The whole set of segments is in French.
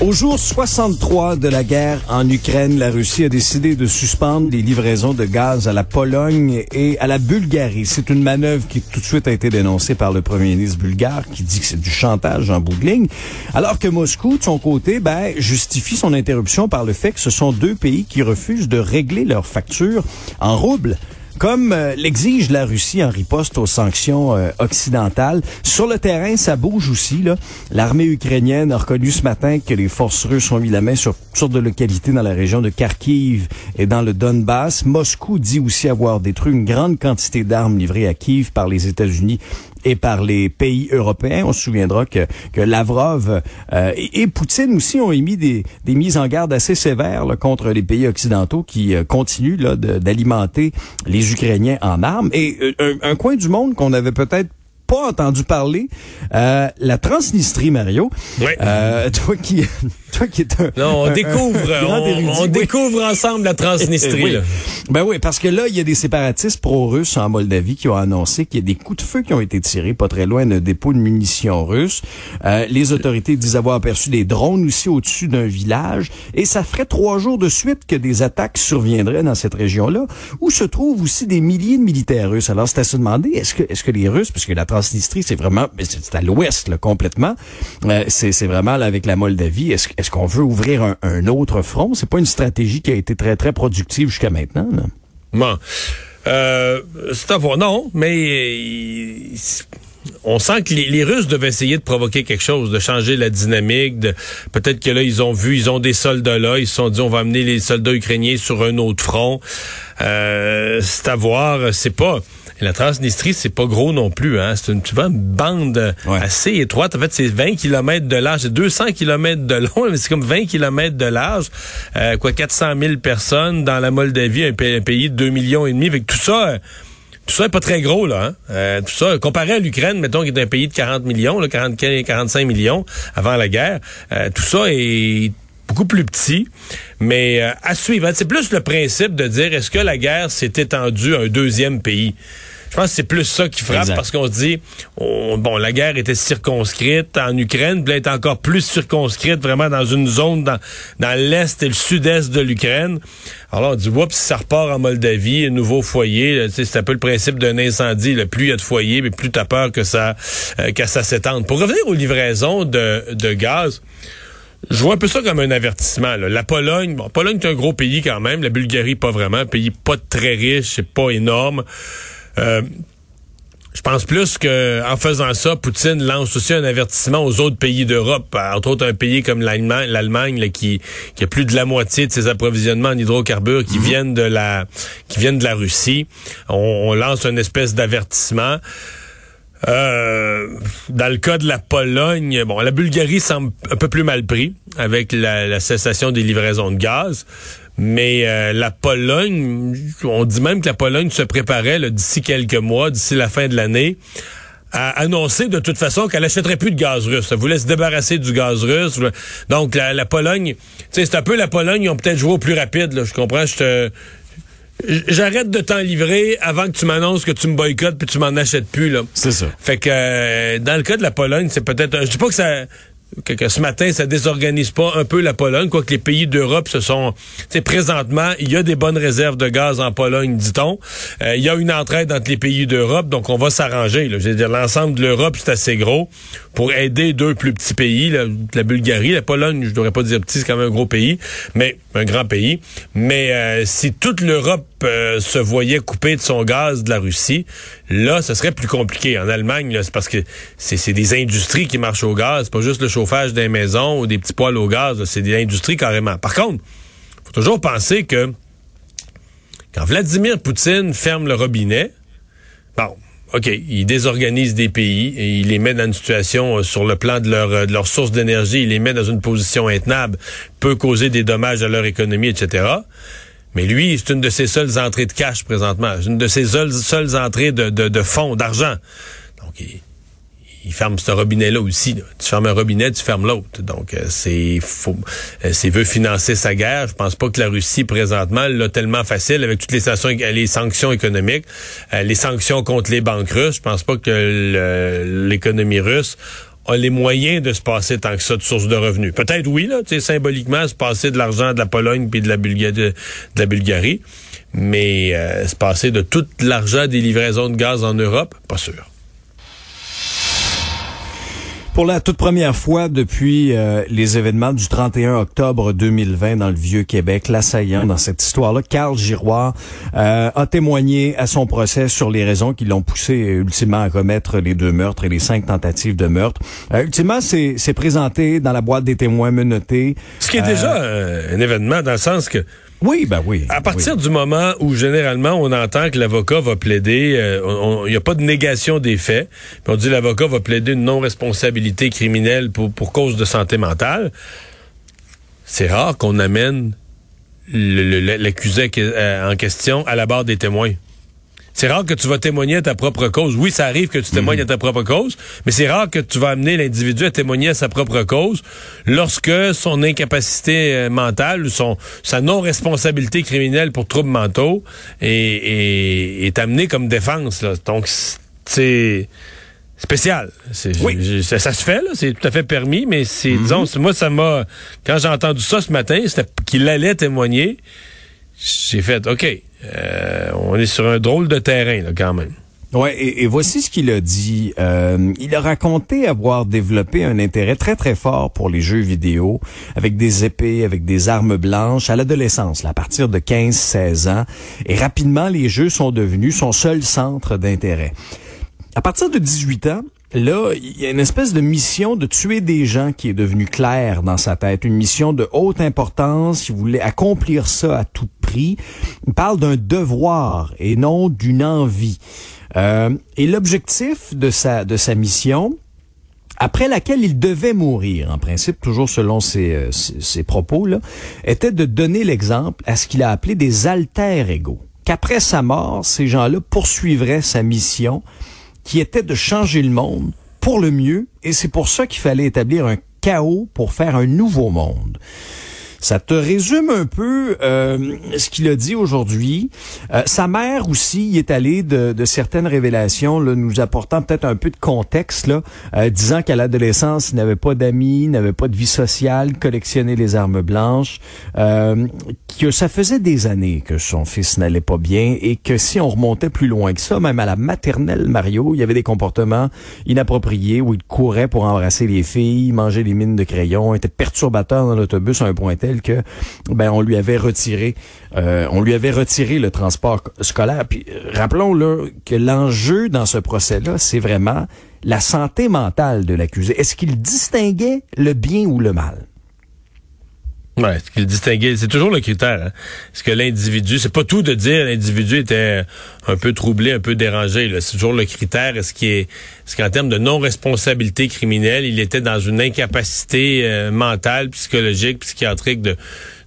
Au jour 63 de la guerre en Ukraine, la Russie a décidé de suspendre les livraisons de gaz à la Pologne et à la Bulgarie. C'est une manœuvre qui tout de suite a été dénoncée par le premier ministre bulgare qui dit que c'est du chantage en bout ligne. Alors que Moscou, de son côté, ben, justifie son interruption par le fait que ce sont deux pays qui refusent de régler leurs factures en roubles comme euh, l'exige la Russie en riposte aux sanctions euh, occidentales. Sur le terrain, ça bouge aussi. Là. L'armée ukrainienne a reconnu ce matin que les forces russes ont mis la main sur toutes localités dans la région de Kharkiv et dans le Donbass. Moscou dit aussi avoir détruit une grande quantité d'armes livrées à Kiev par les États-Unis et par les pays européens. On se souviendra que, que Lavrov euh, et, Poutine aussi ont émis des, des mises en garde assez sévères contre les pays occidentaux qui euh, continuent d'alimenter les Ukrainiens en armes. Et euh, un, un coin du monde qu'on avait peut-être pas entendu parler, la Transnistrie, Mario. Oui. toi qui toi qui est un. Non, on découvre, on, découvre ensemble la Transnistrie. Ben oui, parce que là, il y a des séparatistes pro-russes en Moldavie qui ont annoncé qu'il y a des coups de feu qui ont été tirés pas très loin d'un dépôt de munitions russes. Euh, les autorités disent avoir aperçu des drones aussi au-dessus d'un village. Et ça ferait trois jours de suite que des attaques surviendraient dans cette région-là, où se trouvent aussi des milliers de militaires russes. Alors, c'est à se demander, est-ce que, est-ce que les Russes, parce que la Transnistrie, c'est vraiment, c'est à l'ouest, complètement, euh, c'est vraiment là, avec la Moldavie, est-ce est-ce qu'on veut ouvrir un, autre front? C'est pas une stratégie qui a été très, très productive jusqu'à maintenant. Là. Euh, c'est à voir. Non, mais on sent que les, Russes devaient essayer de provoquer quelque chose, de changer la dynamique. De, peut-être que là, ils ont vu, ils ont des soldats là, ils se sont dit, on va amener les soldats ukrainiens sur un autre front. Euh, c'est à voir. C'est pas la Transnistrie, c'est pas gros non plus. Hein? C'est une, vois, une bande assez étroite. En fait, c'est 20 km de large. C'est 200 km de long, mais c'est comme 20 km de large. Euh, quoi, 400 000 personnes dans la Moldavie, un, pays de 2 millions et demi. Avec tout ça... Euh, tout ça est pas très gros, là. Hein? Euh, tout ça, comparé à l'Ukraine, mettons, qui est un pays de 40 millions, là, 40, 45 millions avant la guerre, tout ça est beaucoup plus petit, mais à suivre. C'est plus le principe de dire est-ce que la guerre s'est étendue à un deuxième pays? Je pense que c'est plus ça qui frappe parce qu'on se dit, bon, la guerre était circonscrite en Ukraine, puis elle est encore plus circonscrite vraiment dans une zone dans, dans l'est et le sud-est de l'Ukraine. Alors là, on dit, oups, ça repart en Moldavie, un nouveau foyer. C'est un peu le principe d'un incendie. Le plus il y a de foyers, mais plus tu as peur que ça, euh, que ça s'étende. Pour revenir aux livraisons de, de gaz, je vois un peu ça comme un avertissement. La Pologne, bon, Pologne est un gros pays quand même. La Bulgarie, pas vraiment. Un pays pas très riche, c'est pas énorme. Euh, je pense plus que en faisant ça, Poutine lance aussi un avertissement aux autres pays d'Europe, entre autres un pays comme l'Allemagne, qui, qui a plus de la moitié de ses approvisionnements en hydrocarbures qui mhm. viennent de la qui viennent de la Russie. On, lance une espèce d'avertissement. Euh, dans le cas de la Pologne, bon, la Bulgarie semble un peu plus mal pris avec la, la cessation des livraisons de gaz. Mais euh, la Pologne, on dit même que la Pologne se préparait d'ici quelques mois, d'ici la fin de l'année, à annoncer de toute façon qu'elle achèterait plus de gaz russe. Elle voulait se débarrasser du gaz russe. Donc la, la Pologne, c'est un peu la Pologne, ils ont peut-être joué au plus rapide. Là, je comprends, je te... J'arrête de t'en livrer avant que tu m'annonces que tu me boycottes puis tu m'en achètes plus là. C'est ça. Fait que euh, dans le cas de la Pologne, c'est peut-être je dis pas que ça que, ce matin, ça désorganise pas un peu la Pologne, quoique les pays d'Europe se sont... Tu présentement, il y a des bonnes réserves de gaz en Pologne, dit-on. Euh, il y a une entraide entre les pays d'Europe, donc on va s'arranger. Je veux dire, l'ensemble de l'Europe, c'est assez gros. Pour aider deux plus petits pays, la, Bulgarie, la Pologne, je devrais pas dire petit, c'est quand même un gros pays, mais un grand pays. Mais euh, si toute l'Europe euh, se voyait couper de son gaz de la Russie, là, ce serait plus compliqué. En Allemagne, c'est parce que c'est des industries qui marchent au gaz, pas juste le chauffage des maisons ou des petits poêles au gaz, c'est des industries carrément. Par contre, faut toujours penser que quand Vladimir Poutine ferme le robinet, bon, OK, il désorganise des pays et il les met dans une situation euh, sur le plan de leur, euh, de leur source d'énergie, il les met dans une position intenable, peut causer des dommages à leur économie, etc. Mais lui, c'est une de ses seules entrées de cash présentement, une de ses seules, seules entrées de, de, de fonds, d'argent. Donc, il, il ferme ce robinet-là aussi. Là. Tu fermes un robinet, tu fermes l'autre. Donc, euh, c'est euh, s'il veut financer sa guerre, je pense pas que la Russie présentement l'a tellement facile avec toutes les sanctions, les sanctions économiques, euh, les sanctions contre les banques russes. Je pense pas que l'économie russe a les moyens de se passer tant que ça de sources de revenus. Peut-être oui, là, symboliquement, se passer de l'argent de la Pologne puis de la de, la Bulgarie, mais se passer de tout l'argent des livraisons de gaz en Europe, pas sûr. Pour la toute première fois depuis euh, les événements du 31 octobre 2020 dans le Vieux-Québec, l'assaillant dans cette histoire-là, Carl Giroir, euh, a témoigné à son procès sur les raisons qui l'ont poussé ultimement à commettre les deux meurtres et les cinq tentatives de meurtre. Euh, ultimement, c'est présenté dans la boîte des témoins menottés. Ce qui est déjà un événement dans le sens que oui, ben oui. À partir du moment où généralement on entend que l'avocat va plaider, il euh, n'y a pas de négation des faits, puis on dit l'avocat va plaider une non-responsabilité criminelle pour, pour cause de santé mentale, c'est rare qu'on amène l'accusé euh, en question à la barre des témoins. C'est rare que tu vas témoigner à ta propre cause. Oui, ça arrive que tu témoignes à ta propre cause, mais c'est rare que tu vas amener l'individu à témoigner à sa propre cause lorsque son incapacité euh, mentale ou son, sa non-responsabilité criminelle pour troubles mentaux est, est, amenée comme défense. Là. Donc, c'est spécial. Oui. ça, se fait, là, c'est tout à fait permis, mais c'est, mm-hmm. disons, moi, ça m'a, quand j'ai entendu ça ce matin, c'était qu'il allait témoigner, j'ai fait, OK, euh, on est sur un drôle de terrain, là, quand même. Ouais, et, voici ce qu'il a dit. Euh, il a raconté avoir développé un intérêt très très fort pour les jeux vidéo, avec des épées, avec des armes blanches, à l'adolescence, à partir de 15-16 ans. Et rapidement, les jeux sont devenus son seul centre d'intérêt. À partir de 18 ans, là, il y a une espèce de mission de tuer des gens qui est devenue claire dans sa tête, une mission de haute importance. Il voulait accomplir ça à tout prix. Il parle d'un devoir et non d'une envie. Euh, et l'objectif de sa de sa mission, après laquelle il devait mourir, en principe, toujours selon ses, euh, ses, propos, là, était de donner l'exemple à ce qu'il a appelé des alter égaux. Qu'après sa mort, ces gens-là poursuivraient sa mission qui était de changer le monde pour le mieux, et c'est pour ça qu'il fallait établir un chaos pour faire un nouveau monde. Ça te résume un peu euh, ce qu'il a dit aujourd'hui. Euh, sa mère aussi y est allée de, de certaines révélations, là, nous apportant peut-être un peu de contexte, là, euh, disant qu'à l'adolescence, il n'avait pas d'amis, n'avait pas de vie sociale, collectionnait les armes blanches, que ça faisait des années que son fils n'allait pas bien et que si on remontait plus loin que ça, même à la maternelle Mario, il y avait des comportements inappropriés où il courait pour embrasser les filles, mangeait des mines de crayon, était perturbateur dans l'autobus à un point tel ben on lui avait retiré euh, on lui avait retiré le transport scolaire. Puis euh, rappelons là que l'enjeu dans ce procès-là, c'est vraiment la santé mentale de l'accusé. Est-ce qu'il distinguait le bien ou le mal? Ouais, ce qu'il distinguait, c'est toujours le critère. Hein? Est-ce que l'individu, c'est pas tout de dire l'individu était un peu troublé, un peu dérangé. C'est toujours le critère. Est-ce qu'il est, ce qu'en termes de non-responsabilité criminelle, il était dans une incapacité euh, mentale, psychologique, psychiatrique de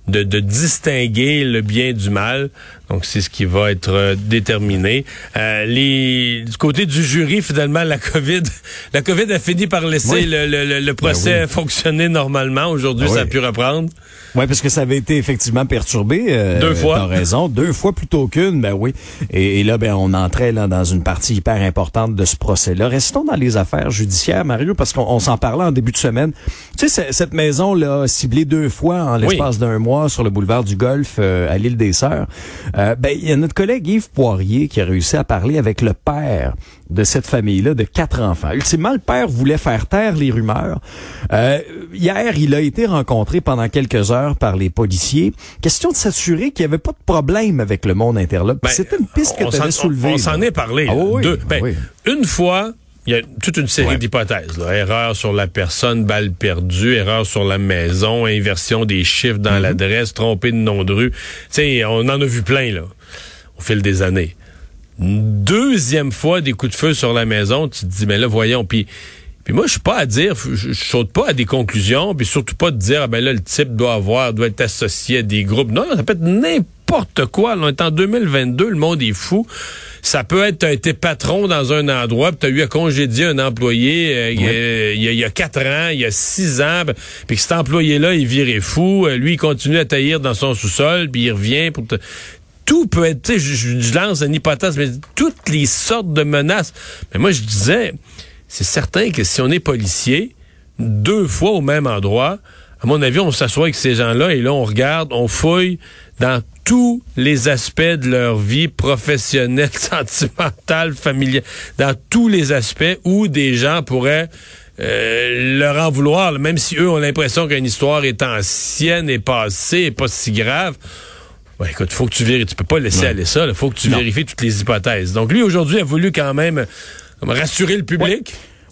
de, de, distinguer le bien du mal? Donc, c'est ce qui va être euh, déterminé. Euh, les, du côté du jury, finalement, la COVID, la COVID a fini par laisser le, le, le, procès ben fonctionner normalement. Aujourd'hui, ben ça a pu reprendre. Oui, parce que ça avait été effectivement perturbé. Euh, deux fois. T'as raison. Deux fois plutôt qu'une, ben oui. Et, là, ben, on entrait là, dans une partie hyper importante de ce procès-là. Restons dans les affaires judiciaires, Mario, parce qu'on s'en parlait en début de semaine. Tu sais, cette maison-là, ciblée deux fois en l'espace d'un mois sur le boulevard du Golfe euh, à l'île des Sœurs, Euh, ben, il y a notre collègue Yves Poirier qui a réussi à parler avec le père de cette famille-là de quatre enfants. Ultimement, le père voulait faire taire les rumeurs. Euh, hier, il a été rencontré pendant quelques heures par les policiers. Question de s'assurer qu'il n'y avait pas de problème avec le monde interlope. Ben, C'était une piste que tu avais soulevée. On s'en est parlé. Ah oui, Deux- ben, oui. Une fois, il y a toute une série Ouais. d'hypothèses. là. Erreur sur la personne, balle perdue, erreur sur la maison, inversion des chiffres Mm-hmm. dans l'adresse, trompé de nom de rue. Sais, on en a vu plein là, au fil des années. Une Deuxième fois, des coups de feu sur la maison, tu te dis, mais là, voyons, puis... Puis moi, je suis pas à dire, je, je saute pas à des conclusions, puis surtout pas de dire, ah ben là, le type doit avoir, doit être associé à des groupes. Non, ça peut être n'importe quoi. Là, on est en 2022, le monde est fou. Ça peut être, t'as été patron dans un endroit, puis t'as eu à congédier un employé euh, il y a- il y, a, il y a quatre ans, il y a six ans, ben, puis que cet employé-là, il virait fou. Euh, Lui, il continue à taillir dans son sous-sol, puis il revient pour te tout peut être, tu sais, je, je- je lance une hypothèse, mais toutes les sortes de menaces. Mais moi, je disais, c'est certain que si on est policier, deux fois au même endroit, à mon avis, on s'assoit avec ces gens-là et là, on regarde, on fouille dans tous les aspects de leur vie professionnelle, sentimentale, familiale, dans tous les aspects où des gens pourraient euh, leur en vouloir, même si eux ont l'impression qu'une histoire est ancienne et passée et pas si grave. Ouais, écoute, faut que tu vérifies. Tu peux pas laisser aller ça. Il faut que tu Non. vérifies toutes les hypothèses. Donc lui, aujourd'hui, a voulu quand même euh, rassurer le public. Ouais,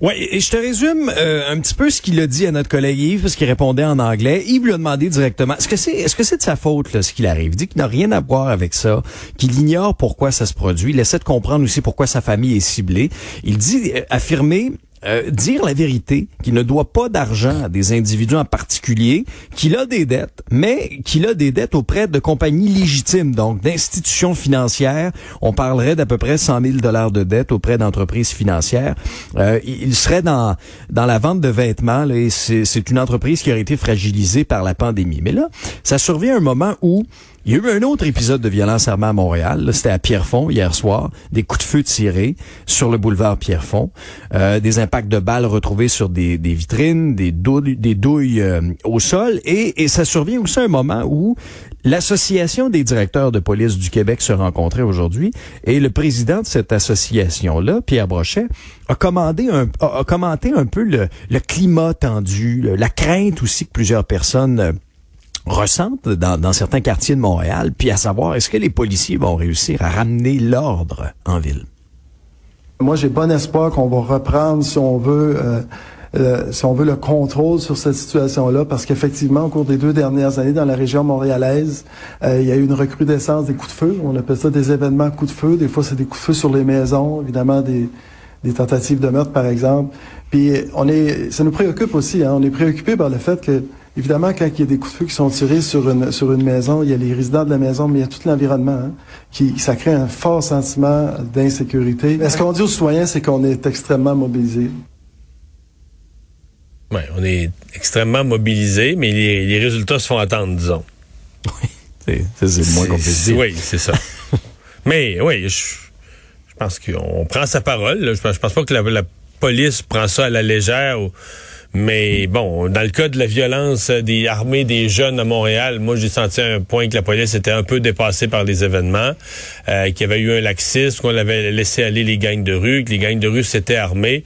et je te résume euh, un petit peu ce qu'il a dit à notre collègue Yves, parce qu'il répondait en anglais. Yves lui a demandé directement, est-ce que c'est est-ce que c'est de sa faute là, ce qu'il arrive? Il dit qu'il n'a rien à voir avec ça, qu'il ignore pourquoi ça se produit. Il essaie de comprendre aussi pourquoi sa famille est ciblée. Il dit euh, affirmer euh, dire la vérité, qu'il ne doit pas d'argent à des individus en particulier, qu'il a des dettes, mais qu'il a des dettes auprès de compagnies légitimes, donc d'institutions financières. On parlerait d'à peu près 100 000 dollars de dettes auprès d'entreprises financières. Euh, il serait dans dans la vente de vêtements, là, et c'est une entreprise qui aurait été fragilisée par la pandémie. Mais là, ça survient à un moment où il y a eu un autre épisode de violence armée à Montréal. C'était à Pierrefonds hier soir. Des coups de feu tirés sur le boulevard Pierrefonds. Euh, des impacts de balles retrouvés sur des, vitrines, des douilles, euh, au sol. Et, et ça survient aussi à un moment où l'Association des directeurs de police du Québec se rencontrait aujourd'hui. Et le président de cette association-là, Pierre Brochet, a, commandé un, a, commenté un peu le, climat tendu, la crainte aussi que plusieurs personnes... ressentent dans, certains quartiers de Montréal, puis à savoir, est-ce que les policiers vont réussir à ramener l'ordre en ville? Moi, j'ai bon espoir qu'on va reprendre, si on veut, euh, euh, si on veut le contrôle sur cette situation-là, parce qu'effectivement, au cours des deux dernières années, dans la région montréalaise, euh, il y a eu une recrudescence des coups de feu. On appelle ça des événements coups de feu. Des fois, c'est des coups de feu sur les maisons, évidemment des, des tentatives de meurtre, par exemple. Puis, on est, ça nous préoccupe aussi. Hein, on est préoccupé par le fait que Évidemment, quand il y a des coups de feu qui sont tirés sur une, sur une maison, il y a les résidents de la maison, mais il y a tout l'environnement. hein, qui, ça crée un fort sentiment d'insécurité. Mais ce qu'on dit aux citoyens, c'est qu'on est extrêmement mobilisés. Ouais, on est extrêmement mobilisés, mais les, les résultats se font attendre, disons. C'est c'est- le moins qu'on puisse dire. Oui, c'est ça. mais oui, je, je pense qu'on prend sa parole. là. Je, pense, je pense pas que la, la police prend ça à la légère. ou- mais bon, dans le cas de la violence des armées des jeunes à Montréal, moi j'ai senti à un point que la police était un peu dépassée par les événements, euh, qu'il y avait eu un laxisme, qu'on avait laissé aller les gangs de rue, que les gangs de rue s'étaient armés,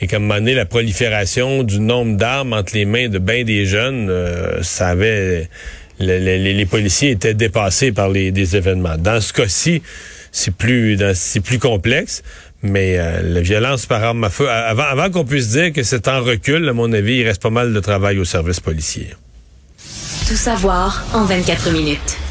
et un moment la prolifération du nombre d'armes entre les mains de bien des jeunes, euh, ça avait le- le- les, les policiers étaient dépassés par les des événements. Dans ce cas-ci, c'est plus c'est plus complexe, mais euh, la violence par arme à feu, avant, avant qu'on puisse dire que c'est en recul, à mon avis, il reste pas mal de travail au service policier. Tout savoir en 24 minutes.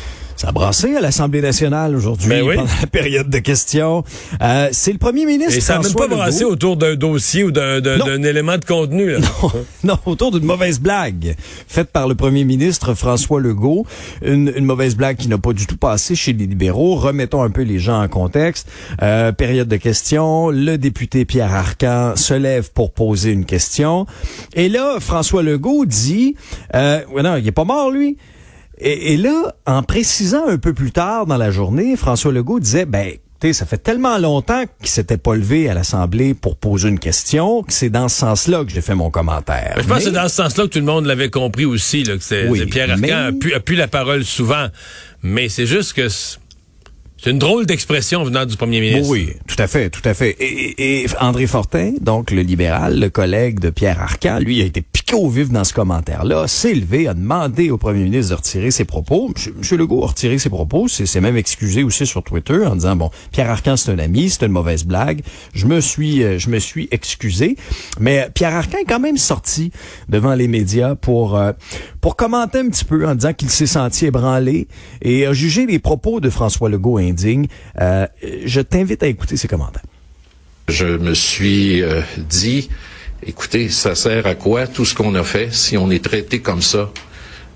Ça a brassé à l'Assemblée nationale aujourd'hui Ben oui. pendant la période de questions. Euh, c'est le premier ministre Et ça n'a même pas brassé autour d'un dossier ou d'un Non. élément de contenu. Là. non, autour d'une mauvaise blague faite par le premier ministre François Legault. Une, une mauvaise blague qui n'a pas du tout passé chez les libéraux. Remettons un peu les gens en contexte. Euh, période de questions. Le député Pierre Arcan se lève pour poser une question. Et là, François Legault dit, euh, non, il est pas mort, lui. Et, et là, en précisant un peu plus tard dans la journée, François Legault disait, ben, ça fait tellement longtemps qu'il s'était pas levé à l'Assemblée pour poser une question que c'est dans ce sens-là que j'ai fait mon commentaire. Je pense que c'est dans ce sens-là que tout le monde l'avait compris aussi, là, que c'est Oui, Pierre Arcan mais- a pu, a pu la parole souvent. Mais c'est juste que C'est une drôle d'expression venant du premier ministre. Oui, tout à fait, tout à fait. Et, André Fortin, donc le libéral, le collègue de Pierre Arcan, lui a été piqué au vif dans ce commentaire-là, s'est levé, a demandé au premier ministre de retirer ses propos. Monsieur Legault a retiré ses propos, c'est même excusé aussi sur Twitter en disant bon, Pierre Arcan c'est un ami, c'est une mauvaise blague. Je me suis, euh, je me suis excusé, mais Pierre Arcan est quand même sorti devant les médias pour euh, pour commenter un petit peu en disant qu'il s'est senti ébranlé et a jugé les propos de François Legault indigne. Euh, je t'invite à écouter ses commentaires. Je me suis euh, dit, écoutez, ça sert à quoi tout ce qu'on a fait si on est traité comme ça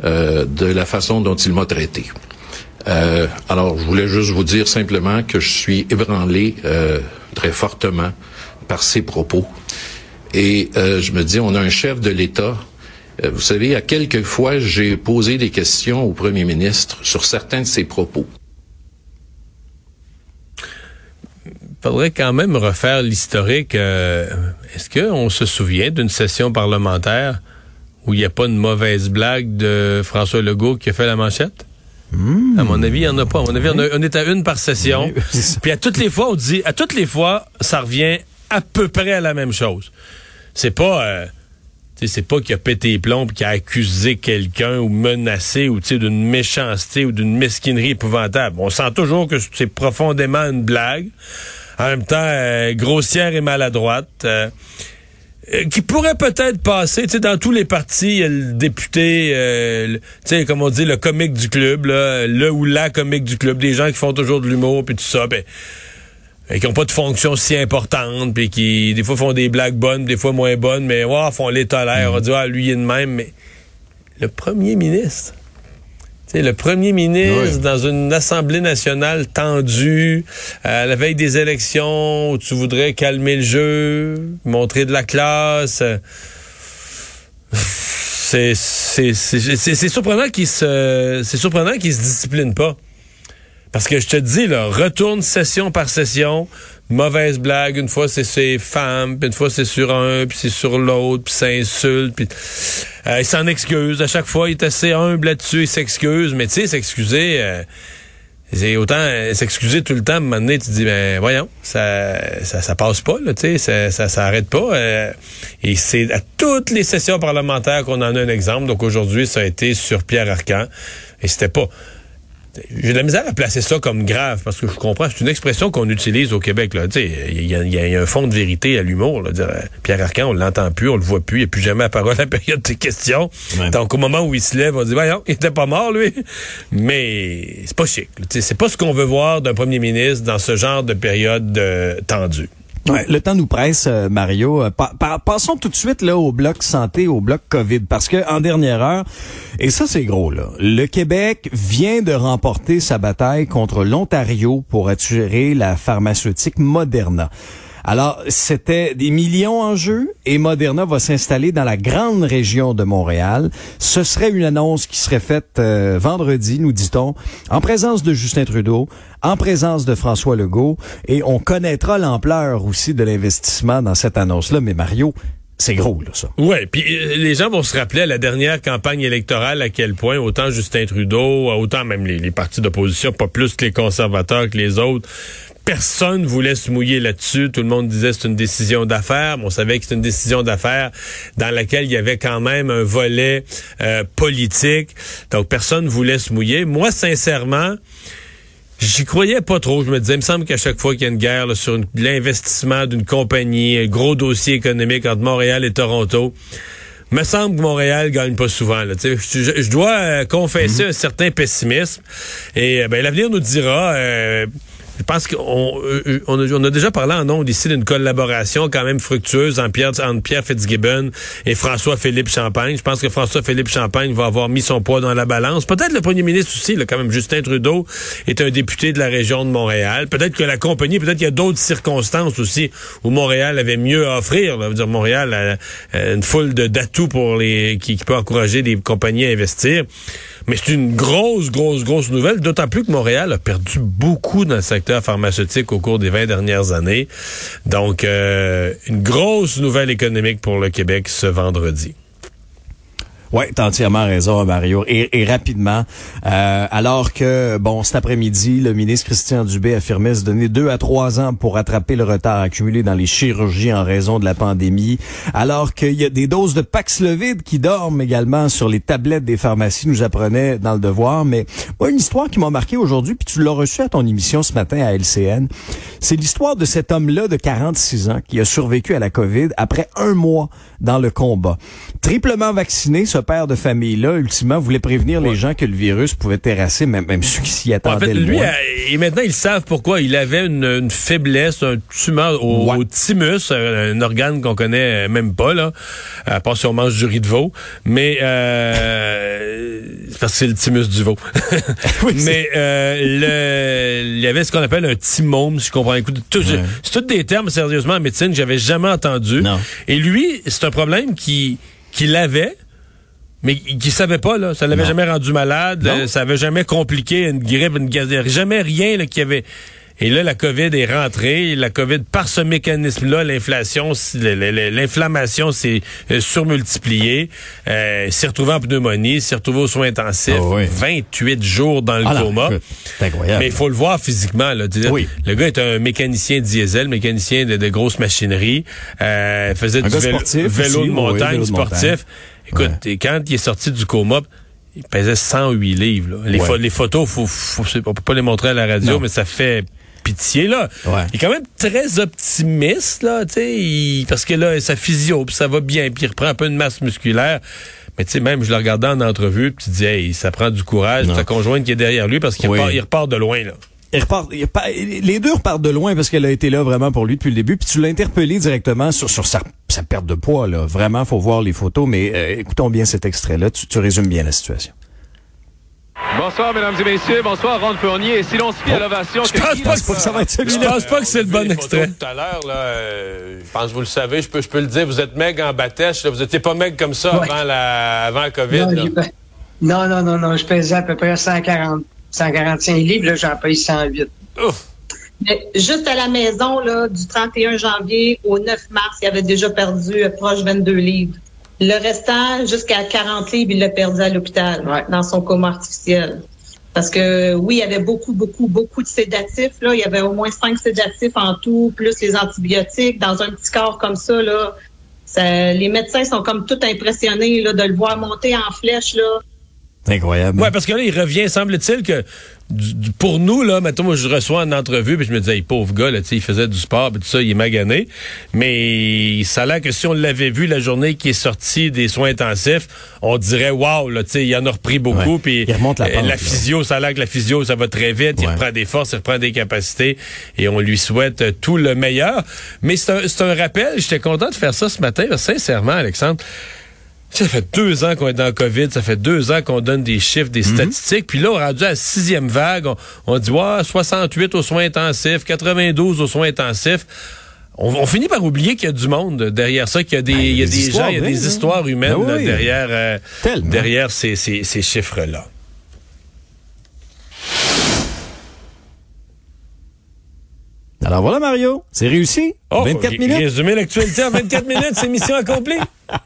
euh, de la façon dont il m'a traité? Alors, je voulais juste vous dire simplement que je suis ébranlé très fortement par ces propos. Et je me dis, on a un chef de l'État. Euh, vous savez, à quelques fois, j'ai posé des questions au premier ministre sur certains de ses propos. faudrait quand même refaire l'historique. Euh, Est-ce qu'on se souvient d'une session parlementaire où il n'y a pas une mauvaise blague de François Legault qui a fait la manchette? À mon avis, il n'y en a pas. À mon avis, on, a- on est à une par session. Puis à toutes les fois, on dit, à toutes les fois, ça revient à peu près à la même chose. C'est pas, euh, c'est pas qu'il a pété les plombs qu'il a accusé quelqu'un ou menacé ou d'une méchanceté ou d'une mesquinerie épouvantable. On sent toujours que c'est profondément une blague. En même temps, euh, grossière et maladroite. euh, euh, qui pourrait peut-être passer, dans tous les partis, a le député, euh, le- comme on dit, le comique du club, là, le ou la comique du club, des gens qui font toujours de l'humour, puis tout ça, ben, et qui n'ont pas de fonction si importante, puis qui, des fois, font des blagues bonnes, des fois moins bonnes, mais, ouais, font les tolère, on dit, ah, lui, il est de même, mais le premier ministre, tu sais, le premier ministre Oui. dans une assemblée nationale tendue, à la veille des élections, où tu voudrais calmer le jeu, montrer de la classe. euh, C'est c'est c'est c'est- c'est surprenant qu'il se c'est surprenant qu'il se discipline pas. Parce que je te dis, là, retourne session par session, mauvaise blague, une fois c'est ses femmes, puis une fois c'est sur un, puis c'est sur l'autre, puis ça insulte, puis euh, il s'en excuse. À chaque fois, il est assez humble là-dessus, il s'excuse, mais tu sais, s'excuser, euh, c'est autant euh, s'excuser tout le temps, à un moment donné, tu te dis, ben voyons, ça, ça, ça passe pas, là, tu sais, ça, ça, ça arrête pas. euh, et c'est à toutes les sessions parlementaires qu'on en a un exemple. Donc aujourd'hui, ça a été sur Pierre Arcan, et c'était pas... J'ai de la misère à placer ça comme grave parce que je comprends, c'est une expression qu'on utilise au Québec. Il y, y y a un fond de vérité à l'humour. euh, Pierre Arcan, on l'entend plus, on le voit plus, il n'y a plus jamais la parole à la période des questions. Ouais. Donc au moment où il se lève, on dit voyons, il était pas mort lui. Mais c'est pas chic. C'est pas ce qu'on veut voir d'un premier ministre dans ce genre de période euh, tendue. Le temps nous presse, euh, Mario. Euh, pa- pa- passons tout de suite là au bloc santé, au bloc COVID, parce que en dernière heure, et ça c'est gros là, le Québec vient de remporter sa bataille contre l'Ontario pour attirer la pharmaceutique Moderna. Alors, c'était des millions en jeu et Moderna va s'installer dans la grande région de Montréal. Ce serait une annonce qui serait faite euh, vendredi, nous dit-on, en présence de Justin Trudeau, en présence de François Legault et on connaîtra l'ampleur aussi de l'investissement dans cette annonce-là. Mais Mario, c'est gros, là, ça. Ouais, puis euh, les gens vont se rappeler à la dernière campagne électorale à quel point autant Justin Trudeau, autant même les, partis d'opposition, pas plus que les conservateurs que les autres, personne voulait se mouiller là-dessus. Tout le monde disait c'est une décision d'affaires. On savait que c'est une décision d'affaires dans laquelle il y avait quand même un volet euh, politique. Donc personne voulait se mouiller. Moi, sincèrement, J'y croyais pas trop. Je me disais, il me semble qu'à chaque fois qu'il y a une guerre là, sur l'investissement d'une compagnie, un gros dossier économique entre Montréal et Toronto, me semble que Montréal gagne pas souvent. Là, Tu sais, je, je dois euh, confesser un certain pessimisme. Et euh, ben, l'avenir nous dira. euh, je pense qu'on euh, on a, déjà parlé en ondes ici d'une collaboration quand même fructueuse entre Pierre, Fitzgibbon et François-Philippe Champagne. Je pense que François-Philippe Champagne va avoir mis son poids dans la balance. Peut-être le premier ministre aussi, là, quand même, Justin Trudeau est un député de la région de Montréal. Peut-être que la compagnie, peut-être qu'il y a d'autres circonstances aussi où Montréal avait mieux à offrir. Là. Dire, Montréal a, une foule d'atouts pour les qui, qui peut encourager des compagnies à investir. Mais c'est une grosse, grosse, grosse nouvelle, d'autant plus que Montréal a perdu beaucoup dans le secteur pharmaceutique au cours des 20 dernières années. Donc, euh, une grosse nouvelle économique pour le Québec ce vendredi. Oui, t'as entièrement raison, Mario. Et, et rapidement, euh, alors que, bon, cet après-midi, le ministre Christian Dubé affirmait se donner deux à trois ans pour rattraper le retard accumulé dans les chirurgies en raison de la pandémie, alors qu'il y a des doses de Paxlovid qui dorment également sur les tablettes des pharmacies, nous apprenait dans le devoir. Mais moi, une histoire qui m'a marqué aujourd'hui, puis tu l'as reçu à ton émission ce matin à LCN, c'est l'histoire de cet homme-là de 46 ans qui a survécu à la COVID après un mois dans le combat. Triplement vacciné, ce père de famille-là, ultimement, voulait prévenir les gens que le virus pouvait terrasser, même, même ceux qui s'y attendaient. En fait, lui, euh, et maintenant, ils savent pourquoi. Il avait une, une faiblesse, un tumeur au, Ouais. au thymus, un, un organe qu'on connaît même pas, là, à part si on mange du riz de veau. Mais, euh, c'est parce que c'est le thymus du veau. Oui, Mais, euh, le, il y avait ce qu'on appelle un thymome, si je comprends. Écoute, tout- Ouais. c'est tous des termes, sérieusement, en médecine, que j'avais jamais entendu. Non. Et lui, c'est un problème qui, qu'il avait, mais qui savait pas, là. Ça l'avait Non. jamais rendu malade, euh, ça avait jamais compliqué une grippe, une gaz- jamais rien là, qui avait. Et là, la COVID est rentrée. La COVID, par ce mécanisme-là, l'inflation, l'inflammation s'est euh, surmultipliée. Euh, s'est retrouvé en pneumonie, s'est retrouvé aux soins intensifs. Ah oui. 28 jours dans le Ah coma. c'est incroyable. Mais il faut le voir physiquement. Là. Oui. Le gars est un mécanicien diesel, mécanicien de, de grosses machineries. Euh, faisait Un du vélo, sportif vélo de oui, montagne, vélo de sportif. Écoute, Ouais. et quand il est sorti du coma, il pesait 108 livres. là. Les, Ouais. pho- les photos, faut, faut, on peut pas les montrer à la radio, Non. mais ça fait pitié là. Ouais. Il est quand même très optimiste là, tu parce que là sa physio, puis ça va bien, puis il reprend un peu de masse musculaire. Mais tu sais, même je le regardais en entrevue, puis tu dis, hey, ça prend du courage. Ta conjointe qui est derrière lui parce qu'il Oui. repart, repart de loin là. Il repart, il repart- les deux repartent de loin parce qu'elle a été là vraiment pour lui depuis le début. Puis tu l'as interpellé directement sur, sur sa, sa perte de poids. Là. Vraiment, faut voir les photos. Mais euh, écoutons bien cet extrait-là. Tu, tu résumes bien la situation. Bonsoir, mesdames et messieurs. Bonsoir, Ron Fournier. Et si l'on se fie à l'ovation... Je pense pas que, ça va être Je celui-là. pense pas que c'est le bon extrait. Tout à l'heure, là, euh, je pense que vous le savez, je peux, je peux le dire, vous êtes meg en batèche, là, vous étiez pas meg comme ça Ouais. avant la, avant la COVID. Non, non, non, non, je pesais à peu près 140, 145 livres, là, j'en paye 108. Ouf. Mais juste à la maison, là, du 31 janvier au 9 mars, il avait déjà perdu euh, proche 22 livres. Le restant, jusqu'à 40 livres, il l'a perdu à l'hôpital, Ouais. dans son coma artificiel. Parce que oui, il y avait beaucoup, beaucoup, beaucoup de sédatifs. Là. Il y avait au moins cinq sédatifs en tout, plus les antibiotiques. Dans un petit corps comme ça, là, ça- les médecins sont comme tout impressionnés là, de le voir monter en flèche. Là. C'est incroyable. Ouais, parce que là, il revient, semble-t-il que du- pour nous, là, mettons, moi, je reçois une entrevue, puis je me disais, hey, pauvre gars, là, tu sais, il faisait du sport, puis tout ça, il est magané. Mais ça a l'air que si on l'avait vu la journée qui est sorti des soins intensifs, on dirait, waouh, là, tu sais, il en a repris beaucoup, puis Il remonte la euh, là. physio, ça a l'air que la physio, ça va très vite, il reprend des forces, il reprend des capacités, et on lui souhaite euh, tout le meilleur. Mais c'est un, un rappel, j'étais content de faire ça ce matin, sincèrement, Alexandre, ça fait deux ans qu'on est dans le COVID, ça fait deux ans qu'on donne des chiffres, des statistiques, puis là, on est rendu à la sixième vague, on, on dit, ouais, 68 aux soins intensifs, 92 aux soins intensifs. On, on finit par oublier qu'il y a du monde derrière ça, qu'il y a des, Ben, il y a des gens, il y a des hein. histoires humaines Ben là, derrière, euh, derrière ces, ces, ces chiffres-là. Alors voilà, Mario. C'est réussi. Oh, 24 ré- minutes. Résumer l'actualité en 24 minutes, c'est mission accomplie.